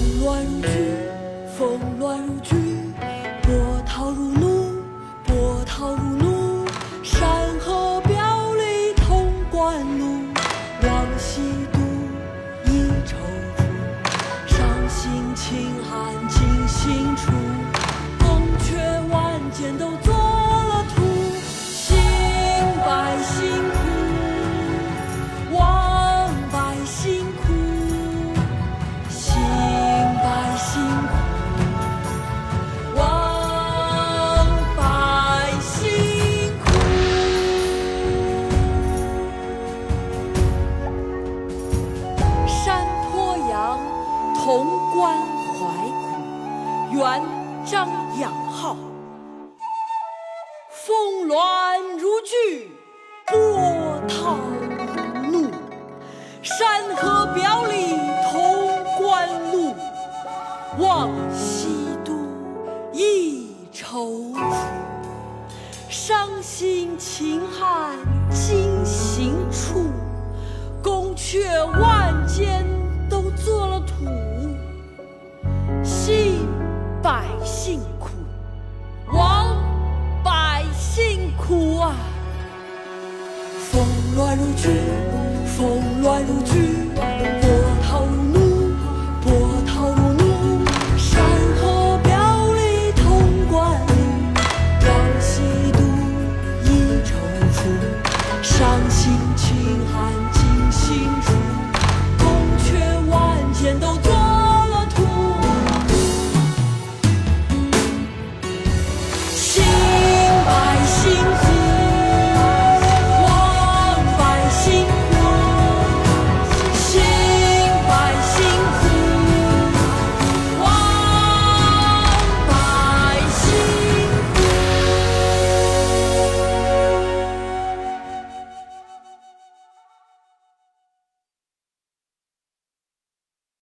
风乱如炬，风乱如炬，波涛如怒，波涛如怒。山河表里潼关路，往昔度，一踌躇。伤心清寒尽心处，潼关怀苦，元张养浩。风峦如聚，波涛如怒。山河表里潼关路，望西都一踌躇。伤心秦汉风乱如织，风乱如织。